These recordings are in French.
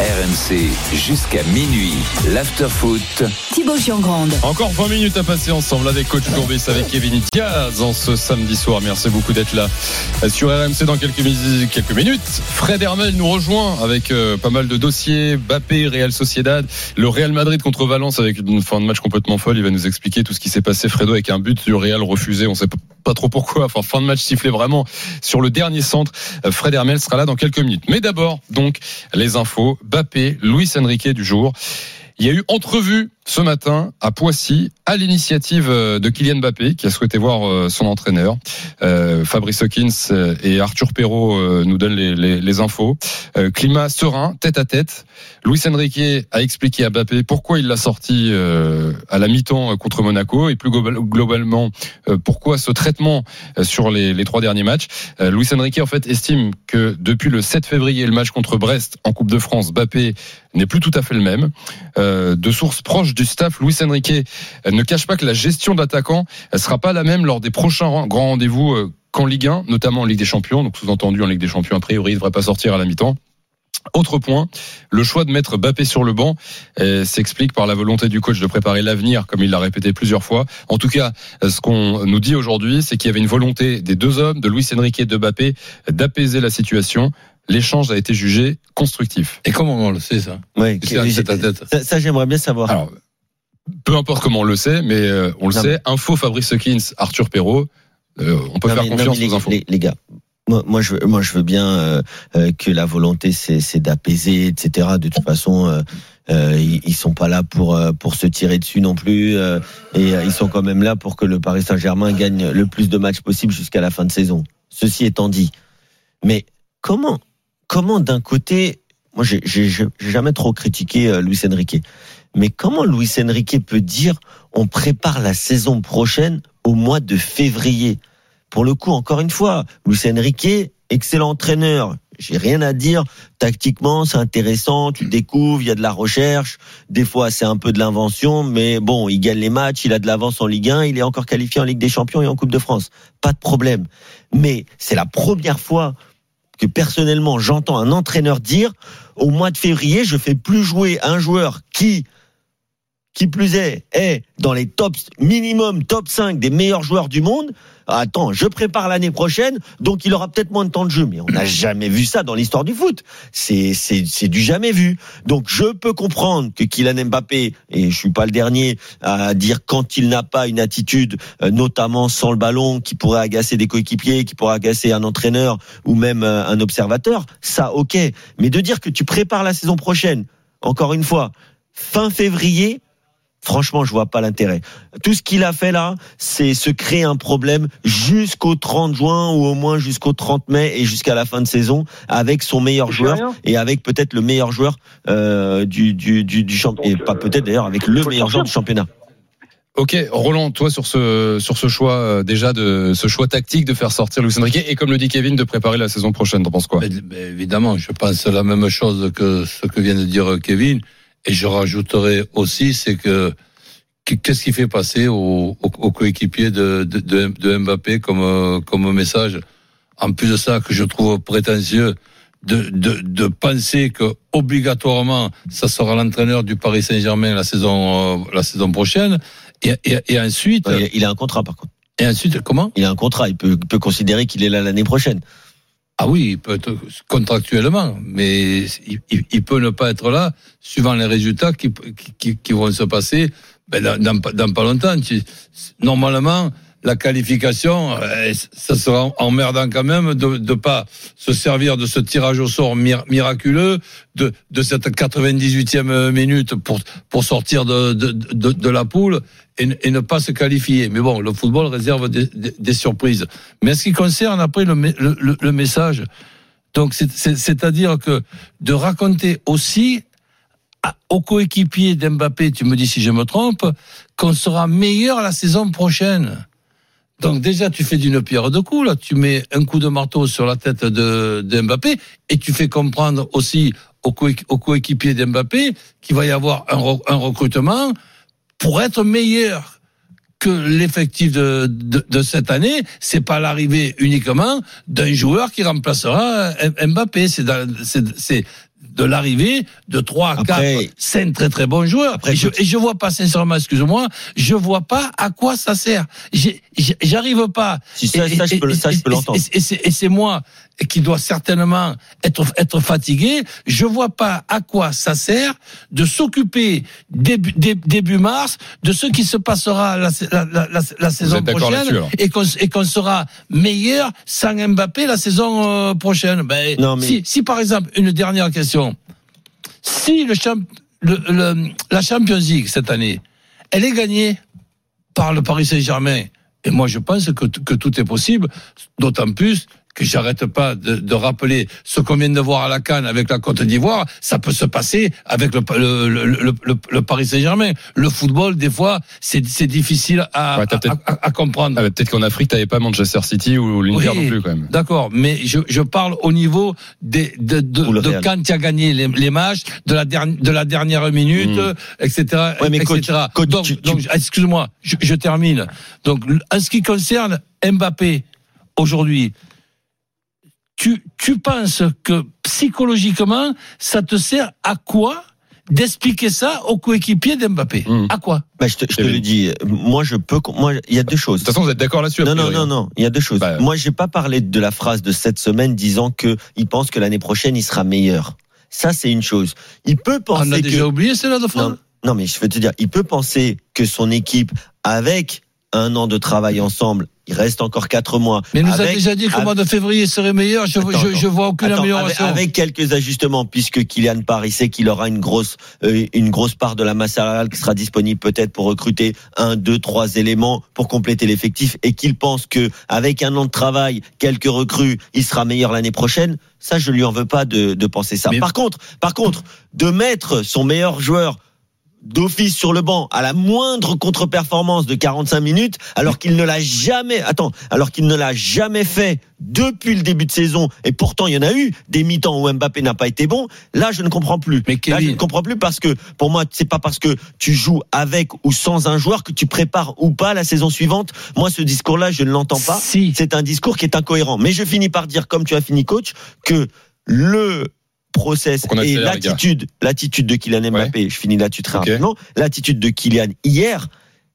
RMC jusqu'à minuit. L'afterfoot. Thibaut Giangrande. Encore 20 minutes à passer ensemble avec Coach Courbis, avec Kevin Diaz en ce samedi soir. Merci beaucoup d'être là sur RMC dans quelques, mi- quelques minutes. Fred Hermel nous rejoint avec euh, pas mal de dossiers. Bappé, Real Sociedad, le Real Madrid contre Valence avec une fin de match complètement folle. Il va nous expliquer tout ce qui s'est passé. Fredo avec un but du Real refusé. On sait pas- trop pourquoi. Enfin, fin de match sifflé vraiment sur le dernier centre. Euh, Fred Hermel sera là dans quelques minutes. Mais d'abord, donc, les infos. Bappé, Luis Enrique du jour. Il y a eu entrevue ce matin à Poissy à l'initiative euh, de Kylian Mbappé qui a souhaité voir euh, son entraîneur. Euh, Fabrice Hawkins et Arthur Perrault nous donnent les, infos. Climat serein, tête à tête. Luis Enrique a expliqué à Mbappé pourquoi il l'a sorti à la mi-temps contre Monaco et plus global- globalement pourquoi ce traitement sur les, les trois derniers matchs. Luis Enrique en fait estime que depuis le 7 février le match contre Brest en Coupe de France, Mbappé n'est plus tout à fait le même. De sources proches du staff, Luis Enrique euh, ne cache pas que la gestion d'attaquant ne sera pas la même lors des prochains grands rendez-vous euh, qu'en Ligue 1, notamment en Ligue des Champions. Donc sous-entendu en Ligue des Champions, a priori, il ne devrait pas sortir à la mi-temps. Autre point, le choix de mettre Bappé sur le banc euh, s'explique par la volonté du coach de préparer l'avenir, comme il l'a répété plusieurs fois. En tout cas, ce qu'on nous dit aujourd'hui, c'est qu'il y avait une volonté des deux hommes, de Luis Enrique et de Bappé, d'apaiser la situation. L'échange a été jugé constructif. Et comment on le sait ça? Tête à tête. ça, ça, j'aimerais bien savoir. Alors, peu importe comment on le sait, mais euh, on le Non, sait. Info Fabrice Hawkins, Arthur Perrault. euh, on peut Non, faire mais- non, confiance mais les, aux infos. les- les gars, moi, moi, je, veux- moi, je veux bien euh, euh, que la volonté, c'est c'est d'apaiser, etc. De toute façon, euh, euh, ils, ils sont pas là pour euh, pour se tirer dessus non plus, euh, et euh, ils sont quand même là pour que le Paris Saint-Germain gagne le plus de matchs possible jusqu'à la fin de saison. Ceci étant dit, mais comment comment d'un côté, moi, j'ai jamais trop critiqué euh, Luis Enrique, mais comment Luis Enrique peut dire on prépare la saison prochaine au mois de février? pour le coup, encore une fois, Luis Enrique, excellent entraîneur. J'ai rien à dire. Tactiquement, c'est intéressant. Tu découvres, il y a de la recherche. Des fois, c'est un peu de l'invention, mais bon, il gagne les matchs, il a de l'avance en Ligue 1, il est encore qualifié en Ligue des Champions et en Coupe de France. Pas de problème. Mais c'est la première fois que personnellement, j'entends un entraîneur dire, au mois de février, je fais plus jouer un joueur qui, qui plus est, est dans les tops, minimum top 5 des meilleurs joueurs du monde. Attends, je prépare l'année prochaine, donc il aura peut-être moins de temps de jeu. Mais on n'a jamais vu ça dans l'histoire du foot. C'est, c'est, c'est du jamais vu. Donc je peux comprendre que Kylian Mbappé, et je suis pas le dernier à dire quand il n'a pas une attitude, euh, notamment sans le ballon, qui pourrait agacer des coéquipiers, qui pourrait agacer un entraîneur ou même euh, un observateur, ça ok. Mais de dire que tu prépares la saison prochaine, encore une fois, fin février, Franchement, je vois pas l'intérêt. Tout ce qu'il a fait là, c'est se créer un problème jusqu'au 30 juin ou au moins jusqu'au 30 mai et jusqu'à la fin de saison avec son meilleur joueur et avec peut-être le meilleur joueur euh, du du du, du champ et pas peut-être d'ailleurs avec le meilleur joueur du championnat. Ok, Roland, toi sur ce sur ce choix euh, déjà de ce choix tactique de faire sortir Luis Enrique et comme le dit Kevin de préparer la saison prochaine, t'en penses quoi? Mais- mais évidemment, je pense la même chose que ce que vient de dire Kevin. Et je rajouterai aussi, c'est que qu'est-ce qui fait passer aux au, au coéquipiers de, de, de, de Mbappé comme, comme message? En plus de ça, que je trouve prétentieux de, de, de penser que obligatoirement ça sera l'entraîneur du Paris Saint-Germain la saison euh, la saison prochaine. Et, et, et ensuite, Il a, il a un contrat par contre. et ensuite comment? Il a un contrat. Il peut, il peut considérer qu'il est là l'année prochaine. Ah oui, il peut être contractuellement, mais il, peut ne pas être là suivant les résultats qui, qui, vont se passer ben, dans, dans, pas- longtemps. Normalement, la qualification, euh, ça sera emmerdant quand même de ne pas se servir de ce tirage au sort mir- miraculeux, de, cette 98e minute pour, pour sortir de, de, la poule et, ne- pas se qualifier. Mais bon, le football réserve des, surprises. Mais en ce qui concerne après le, le, message, Donc, c'est- c'est- c'est-à-dire que de raconter aussi aux coéquipiers d'Mbappé, tu me dis si je me trompe, qu'on sera meilleur la saison prochaine. Donc déjà, tu fais d'une pierre deux coups. Là, tu mets un coup de marteau sur la tête de, de Mbappé et tu fais comprendre aussi aux, coé- aux coéquipiers d'Mbappé qu'il va y avoir un, re- un recrutement pour être meilleur que l'effectif de, de, de cette année. C'est pas l'arrivée uniquement d'un joueur qui remplacera Mbappé. C'est de l'arrivée de 3 à 4 Après- 5 très très bons joueurs. Après, et, je, et je vois pas sincèrement, excuse-moi, je vois pas à quoi ça sert. J'arrive pas. Si ça, Et- ça, je peux, ça, je peux l'entendre. et- c'est- moi qui dois certainement être, être fatigué. Je vois pas à quoi ça sert de s'occuper début, dé- début mars de ce qui se passera la, la, la, la, saison prochaine et qu'on et qu'on sera meilleur sans Mbappé la saison euh, prochaine. Ben, Non, mais- si, si par exemple, une dernière question. Si la Champions League cette année, elle est gagnée par le Paris Saint-Germain, et moi je pense que tout est possible, d'autant plus que j'arrête pas de, de rappeler ce qu'on vient de voir à la Cannes avec la Côte d'Ivoire, ça peut se passer avec le, le, le, le- le- le Paris Saint-Germain. Le football, des fois, c'est c'est difficile à, Ouais, à, à- à comprendre. Ah, bah, Peut-être qu'en Afrique, t'avais pas Manchester City ou l'Inter Oui, non plus, quand même. D'accord, mais je, je parle au niveau des, de, de, quand tu as gagné les, les matchs, de la, dernière de la dernière minute, Mm. etc. Ouais, mais etc. coach, coach, donc, tu- donc, excuse-moi, je, je termine. Donc, en ce qui concerne Mbappé, aujourd'hui, tu, tu penses que psychologiquement, ça te sert à quoi d'expliquer ça aux coéquipiers d'Mbappé? Mm. À quoi? Bah, je te, je te Kevin. le dis. Moi, je peux. Moi, il y a deux choses. De toute façon, vous êtes d'accord là-dessus Non, non, non, hein. non. Il y a deux choses. Bah, Moi, j'ai pas parlé de la phrase de cette semaine disant que il pense que l'année prochaine il sera meilleur. Ça, c'est une chose. Il peut penser On a que déjà oublié celle-là de non, France non, mais je veux te dire, il peut penser que son équipe, avec un an de travail ensemble, il reste encore quatre mois. Mais nous a avec- déjà dit que le mois de février serait meilleur. Je, Attends, je, je vois aucune Attends, avec, amélioration. avec quelques ajustements, puisque Kylian Paris sait qu'il aura une grosse, euh, une grosse part de la masse salariale qui sera disponible peut-être pour recruter un, deux, trois éléments pour compléter l'effectif, et qu'il pense que avec un an de travail, quelques recrues, il sera meilleur l'année prochaine. Ça, je lui en veux pas de, de penser ça. Mais- Par contre, par contre, de mettre son meilleur joueur d'office sur le banc à la moindre contre-performance de 45 minutes alors qu'il ne l'a jamais attends alors qu'il ne l'a jamais fait depuis le début de saison et pourtant il y en a eu des mi-temps où Mbappé n'a pas été bon là je ne comprends plus. Mais là je ne comprends plus parce que pour moi c'est pas parce que tu joues avec ou sans un joueur que tu prépares ou pas la saison suivante. Moi ce discours là je ne l'entends pas. Si. c'est un discours qui est incohérent. Mais je finis par dire comme tu as fini coach que le process et l'attitude l'attitude de Kylian Mbappé je finis là-dessus très rapidement l'attitude de Kylian hier,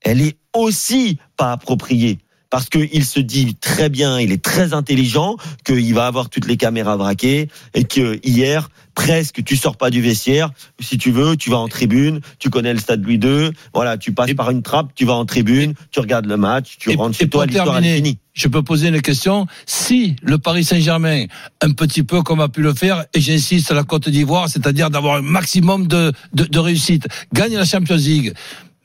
elle est aussi pas appropriée. Parce qu'il se dit très bien, il est très intelligent, qu'il va avoir toutes les caméras braquées, et que hier, presque, tu sors pas du vestiaire. Si tu veux, tu vas en tribune, tu connais le stade Louis II, voilà, tu passes Et- par une trappe, tu vas en tribune, tu regardes le match, tu rentres chez toi, l'histoire est finie. Je peux poser une question. Si le Paris Saint-Germain, un petit peu comme a pu le faire, et j'insiste à la Côte d'Ivoire, c'est-à-dire d'avoir un maximum de, de, de réussite, gagne la Champions League.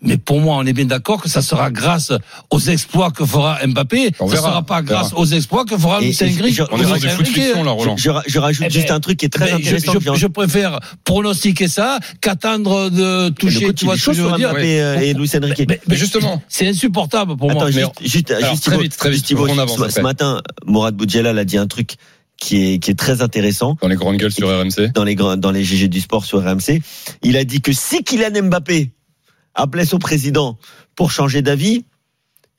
Mais pour moi, on est bien d'accord que ça sera grâce aux exploits que fera Mbappé. On ça verra, sera pas verra. grâce aux exploits que fera Lucien Gris. je- On est Riquet. fiction, là, Roland. Je, je ra- je rajoute Eh juste ben, un truc qui est très Ben, je, intéressant. j'ai je- je préfère pronostiquer ça qu'attendre de toucher, tu vois ce que je veux dire? Mbappé euh, et Luis Enrique. Mais- Mais justement, C'est insupportable pour Attends, moi. juste, juste, alors, juste, très vite, très vite, juste, Thibaut, on avance ce, matin, Mourad Boudjelal a dit un truc qui est, qui est très intéressant dans les grandes gueules sur RMC. dans les, dans les GG du sport sur RMC. Il a dit que si Kylian Mbappé appelait son président pour changer d'avis,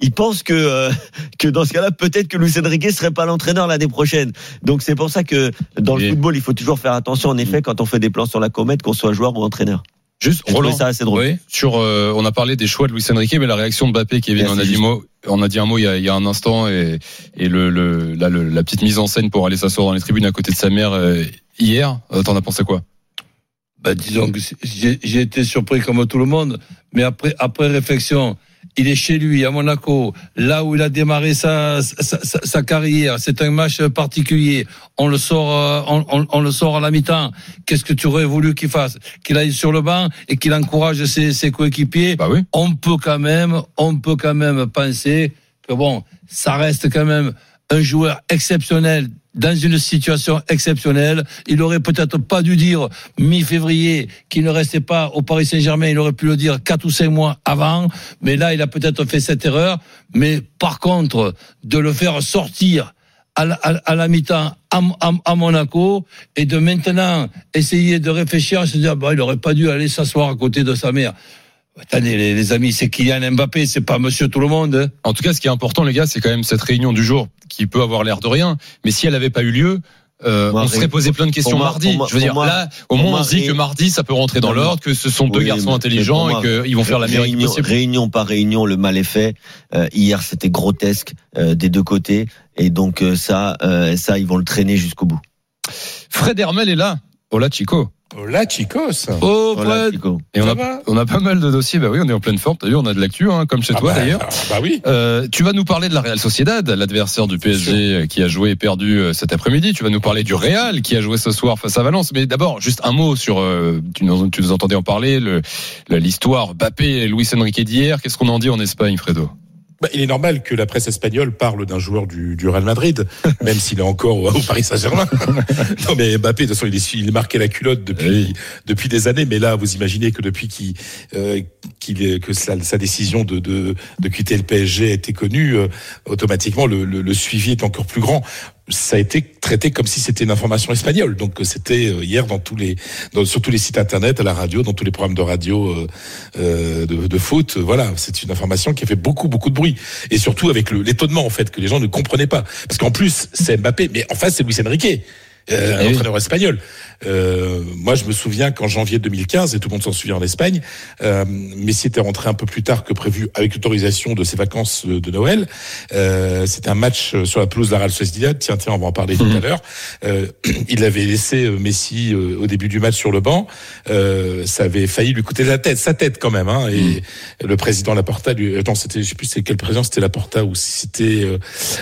il pense que, euh, que dans ce cas-là, peut-être que Luis Enrique serait pas l'entraîneur l'année prochaine. Donc c'est pour ça que dans le football, il faut toujours faire attention, en effet, quand on fait des plans sur la comète, qu'on soit joueur ou entraîneur. Juste, Roland, ça assez drôle. Oui. sur, euh, on a parlé des choix de Luis Enrique, mais la réaction de Mbappé, Kevin, on a dit mot, on a dit un mot il y a, il y a un instant, et, et le, le, là, le- la petite mise en scène pour aller s'asseoir dans les tribunes à côté de sa mère euh, hier. Euh, T'en as pensé quoi? Ben, disons que j'ai j'ai été surpris comme tout le monde, mais après, après réflexion, il est chez lui, à Monaco, là où il a démarré sa, sa, sa- sa carrière. C'est un match particulier. On le sort, euh, on, on- on le sort à la mi-temps. Qu'est-ce que tu aurais voulu qu'il fasse? Qu'il aille sur le banc et qu'il encourage ses, ses coéquipiers? Bah oui. On peut quand même, on peut quand même penser que bon, ça reste quand même un joueur exceptionnel dans une situation exceptionnelle. Il aurait peut-être pas dû dire mi-février qu'il ne restait pas au Paris Saint-Germain. Il aurait pu le dire quatre ou cinq mois avant. Mais là, il a peut-être fait cette erreur. Mais par contre, de le faire sortir à la, mi-temps à, Monaco et de maintenant essayer de réfléchir se dire bah, il aurait pas dû aller s'asseoir à côté de sa mère. Attendez les, les amis, c'est Kylian Mbappé, c'est pas Monsieur tout le monde. hein. En tout cas, ce qui est important, les gars, c'est quand même cette réunion du jour qui peut avoir l'air de rien, mais si elle n'avait pas eu lieu. euh, Moi, on serait ré- posé plein de questions moi- mardi. moi- je veux dire, là, au moins, moi, on se dit que mardi, ça peut rentrer dans l'ordre, que ce sont deux Oui, garçons intelligents et qu'ils vont faire la meilleure réunion, possible. réunion par réunion, le mal est fait. Euh, hier, c'était grotesque euh, des deux côtés, et donc euh, ça, euh, ça, ils vont le traîner jusqu'au bout. Fred Hermel est là. Hola, Chico. Là, Chicos. Oh Fred, Chico. Et on Ça a, on a pas mal de dossiers. Bah oui, on est en pleine forme. T'as vu, on a de l'actu, hein, comme chez Ah toi bah, d'ailleurs. ah Bah oui. Euh, tu vas nous parler de la Real Sociedad, l'adversaire du PSG qui a joué et perdu euh, cet après-midi. Tu vas nous parler du Real qui a joué ce soir face à Valence. Mais d'abord, juste un mot sur. euh, tu, nous, tu nous entendais en parler, le- le- l'histoire Bappé et Luis Enrique d'hier. Qu'est-ce qu'on en dit en Espagne, Fredo? Bah, il est normal que la presse espagnole parle d'un joueur du, du Real Madrid, même s'il est encore au, au Paris Saint-Germain. non, mais Mbappé, de toute façon, il est, il est marqué la culotte depuis, depuis des années. Mais là, vous imaginez que depuis qu'il, euh, que sa, sa décision de, de, de quitter le PSG a été connue, euh, automatiquement, le, le, le suivi est encore plus grand. Ça a été traité comme si c'était une information espagnole. Donc, euh, c'était euh, hier dans tous les, dans, sur tous les sites internet, à la radio, dans tous les programmes de radio euh, euh, de, de foot. Voilà, c'est une information qui a fait beaucoup, beaucoup de bruit. Et surtout avec l'étonnement, en fait, que les gens ne comprenaient pas. Parce qu'en plus, c'est Mbappé, mais en face, c'est Luis Enrique. Euh, un Eh oui. entraîneur espagnol. Euh, moi, je me souviens qu'en janvier 2015, et tout le monde s'en souvient en Espagne, euh, Messi était rentré un peu plus tard que prévu avec l'autorisation de ses vacances euh, de Noël. Euh, C'était un match euh, sur la pelouse de la Real Sociedad. Tiens, tiens, on va en parler tout à l'heure. Euh, il avait laissé Messi au début du match sur le banc. Euh, ça avait failli lui coûter la tête, sa tête quand même. Hein, et le président Laporta, lui, attends, c'était, je sais plus quel président, c'était Laporta ou si c'était, euh,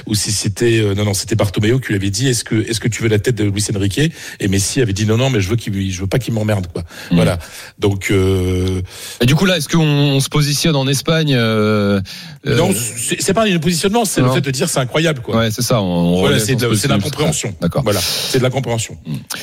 ou si c'était, euh, non non, c'était Bartomeu qui lui avait dit, est-ce que, est-ce que tu veux la tête de Luis Enrique? Et Messi avait dit non non, mais je veux qu'il, je veux pas qu'il m'emmerde quoi. Voilà. Donc euh, Et du coup, là, est-ce qu'on on se positionne en Espagne euh, euh, non, c'est c'est pas un positionnement, c'est le fait de dire c'est incroyable quoi. Ouais, c'est ça. On, on Voilà, relève, c'est de, c'est de positionne, l'incompréhension. D'accord. Voilà, c'est de l'incompréhension.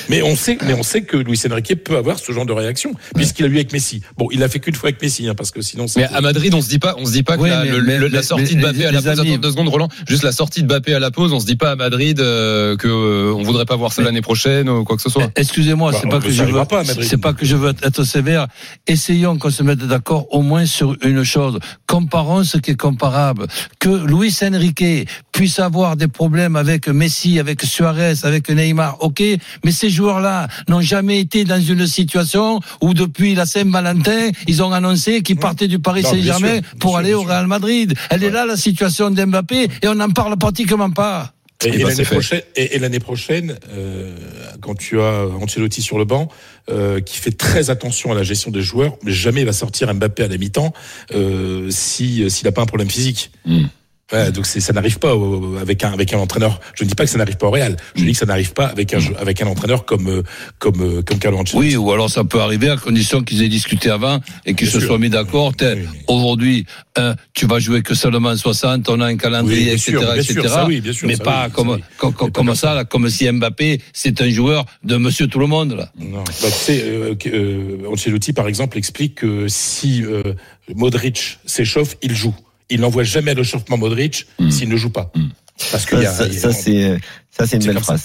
Mais on sait, mais on sait que Luis Enrique peut avoir ce genre de réaction puisqu'il a eu avec Messi. Bon, il a fait qu'une fois avec Messi, hein, parce que sinon. Mais à Madrid, on se dit pas, on se dit pas que la, mais- le- mais- le- la mais- sortie mais- de Mbappé à la pause. Attends deux secondes, Roland. Juste la sortie de Mbappé à la pause, on se dit pas à Madrid euh, que euh, on voudrait pas voir ça l'année prochaine ou quoi que ce soit. Excusez-moi, Bah, c'est pas que je veux, c'est pas que je veux être sévère. Essayons qu'on se mette d'accord au moins sur une chose. Comparons ce qui est comparable. Que Luis Enrique puisse avoir des problèmes avec Messi, avec Suarez, avec Neymar, ok. Mais ces joueurs-là n'ont jamais été dans une situation où depuis la Saint-Valentin, ils ont annoncé qu'ils partaient du Paris Saint-Germain pour sûr, aller au. Real Madrid. Elle est là la situation d'Mbappé et on n'en parle pratiquement pas. Et, Eh et ben, l'année prochaine, et, l'année prochaine, euh, quand tu as Ancelotti sur le banc, euh, qui fait très attention à la gestion des joueurs, mais jamais il va sortir Mbappé à la mi-temps euh, si s'il n'a pas un problème physique. Mm. Ouais, donc ça n'arrive pas avec un avec un entraîneur. Je ne dis pas que ça n'arrive pas au Real. Je dis que ça n'arrive pas avec un jeu- avec un entraîneur comme euh, comme euh, comme Carlo Ancelotti. Oui, ou alors ça peut arriver à condition qu'ils aient discuté avant et qu'ils se sûr. soient mis d'accord. Oui. Aujourd'hui, un, tu vas jouer que seulement 60, on a un calendrier, Oui, etc., sûr, etc. sûr, ça oui, bien sûr, mais ça pas comme, comme, comme, ça, là, comme si Mbappé, c'est un joueur de Monsieur Tout le Monde. Là. Non. Bah, tu sais, euh, euh, Ancelotti, par exemple, explique que si euh, Modric s'échauffe, il joue. Il n'envoie jamais à l'échauffement Modric Mm. s'il ne joue pas. Mm. Parce y Ça, ça, ça, c'est ça c'est une belle phrase.